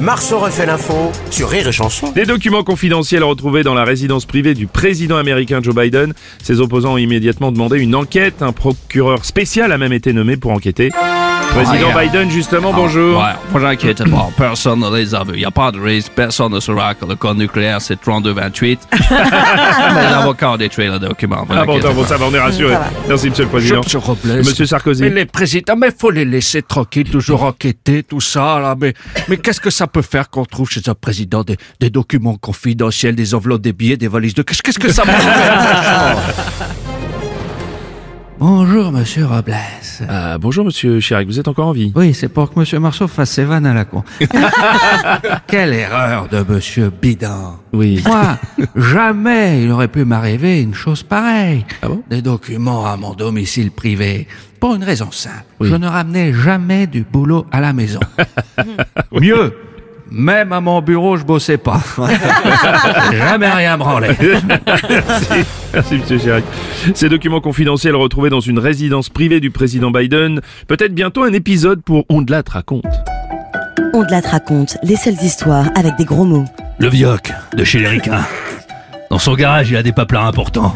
Marceau refait l'info sur Rire et Chanson. Des documents confidentiels retrouvés dans la résidence privée du président américain Joe Biden. Ses opposants ont immédiatement demandé une enquête. Un procureur spécial a même été nommé pour enquêter. Président Ah, Biden, justement, bonjour. Ouais, vous inquiétez pas, personne ne les a vus. Il n'y a pas de risque, personne ne saura que le code nucléaire c'est 3228. Mais l'avocat a détruit le document. vous Ah bon, bon, ça va, on est rassuré. Merci, monsieur le président. Monsieur Robles. Monsieur Sarkozy. Mais les présidents, mais faut les laisser tranquilles, toujours enquêter, tout ça, là. Mais, mais qu'est-ce que ça peut faire qu'on trouve chez un président des, des documents confidentiels, des enveloppes, des billets, des valises de... Qu'est-ce qu'est-ce que ça peut faire? Bonjour, monsieur Robles. Ah, bonjour, monsieur Chirac, vous êtes encore en vie Oui, c'est pour que monsieur Marceau fasse ses vannes à la con. Quelle erreur de monsieur Bidon. Oui. Moi, jamais il aurait pu m'arriver une chose pareille. Ah bon? Des documents à mon domicile privé. Pour une raison simple. Oui. Je ne ramenais jamais du boulot à la maison. Mieux, même à mon bureau, je bossais pas. Jamais rien branlé. Merci, merci, monsieur Chirac. Ces documents confidentiels retrouvés dans une résidence privée du président Biden. Peut-être bientôt un épisode pour On de la te raconte. On te la te raconte les seules histoires avec des gros mots. Le Vioc de chez les Ricains. Dans son garage, il a des paplards importants.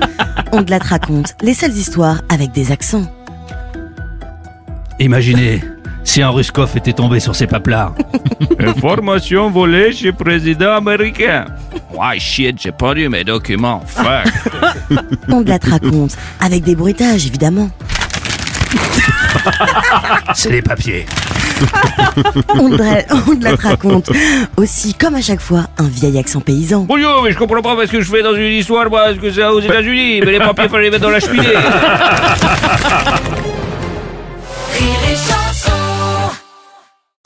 On te la te raconte les seules histoires avec des accents. Imaginez si un Ruskov était tombé sur ses paplards. Information volée chez président américain. Ouais, shit, j'ai perdu mes documents. Fuck. La te raconte avec des bruitages, évidemment. C'est des papiers. On te, la- on te la te raconte aussi, comme à chaque fois, un vieil accent paysan. Bonjour, mais je comprends pas parce que je fais dans une histoire, moi, parce que c'est aux États-Unis? Mais les papiers, fallait les mettre dans la cheminée.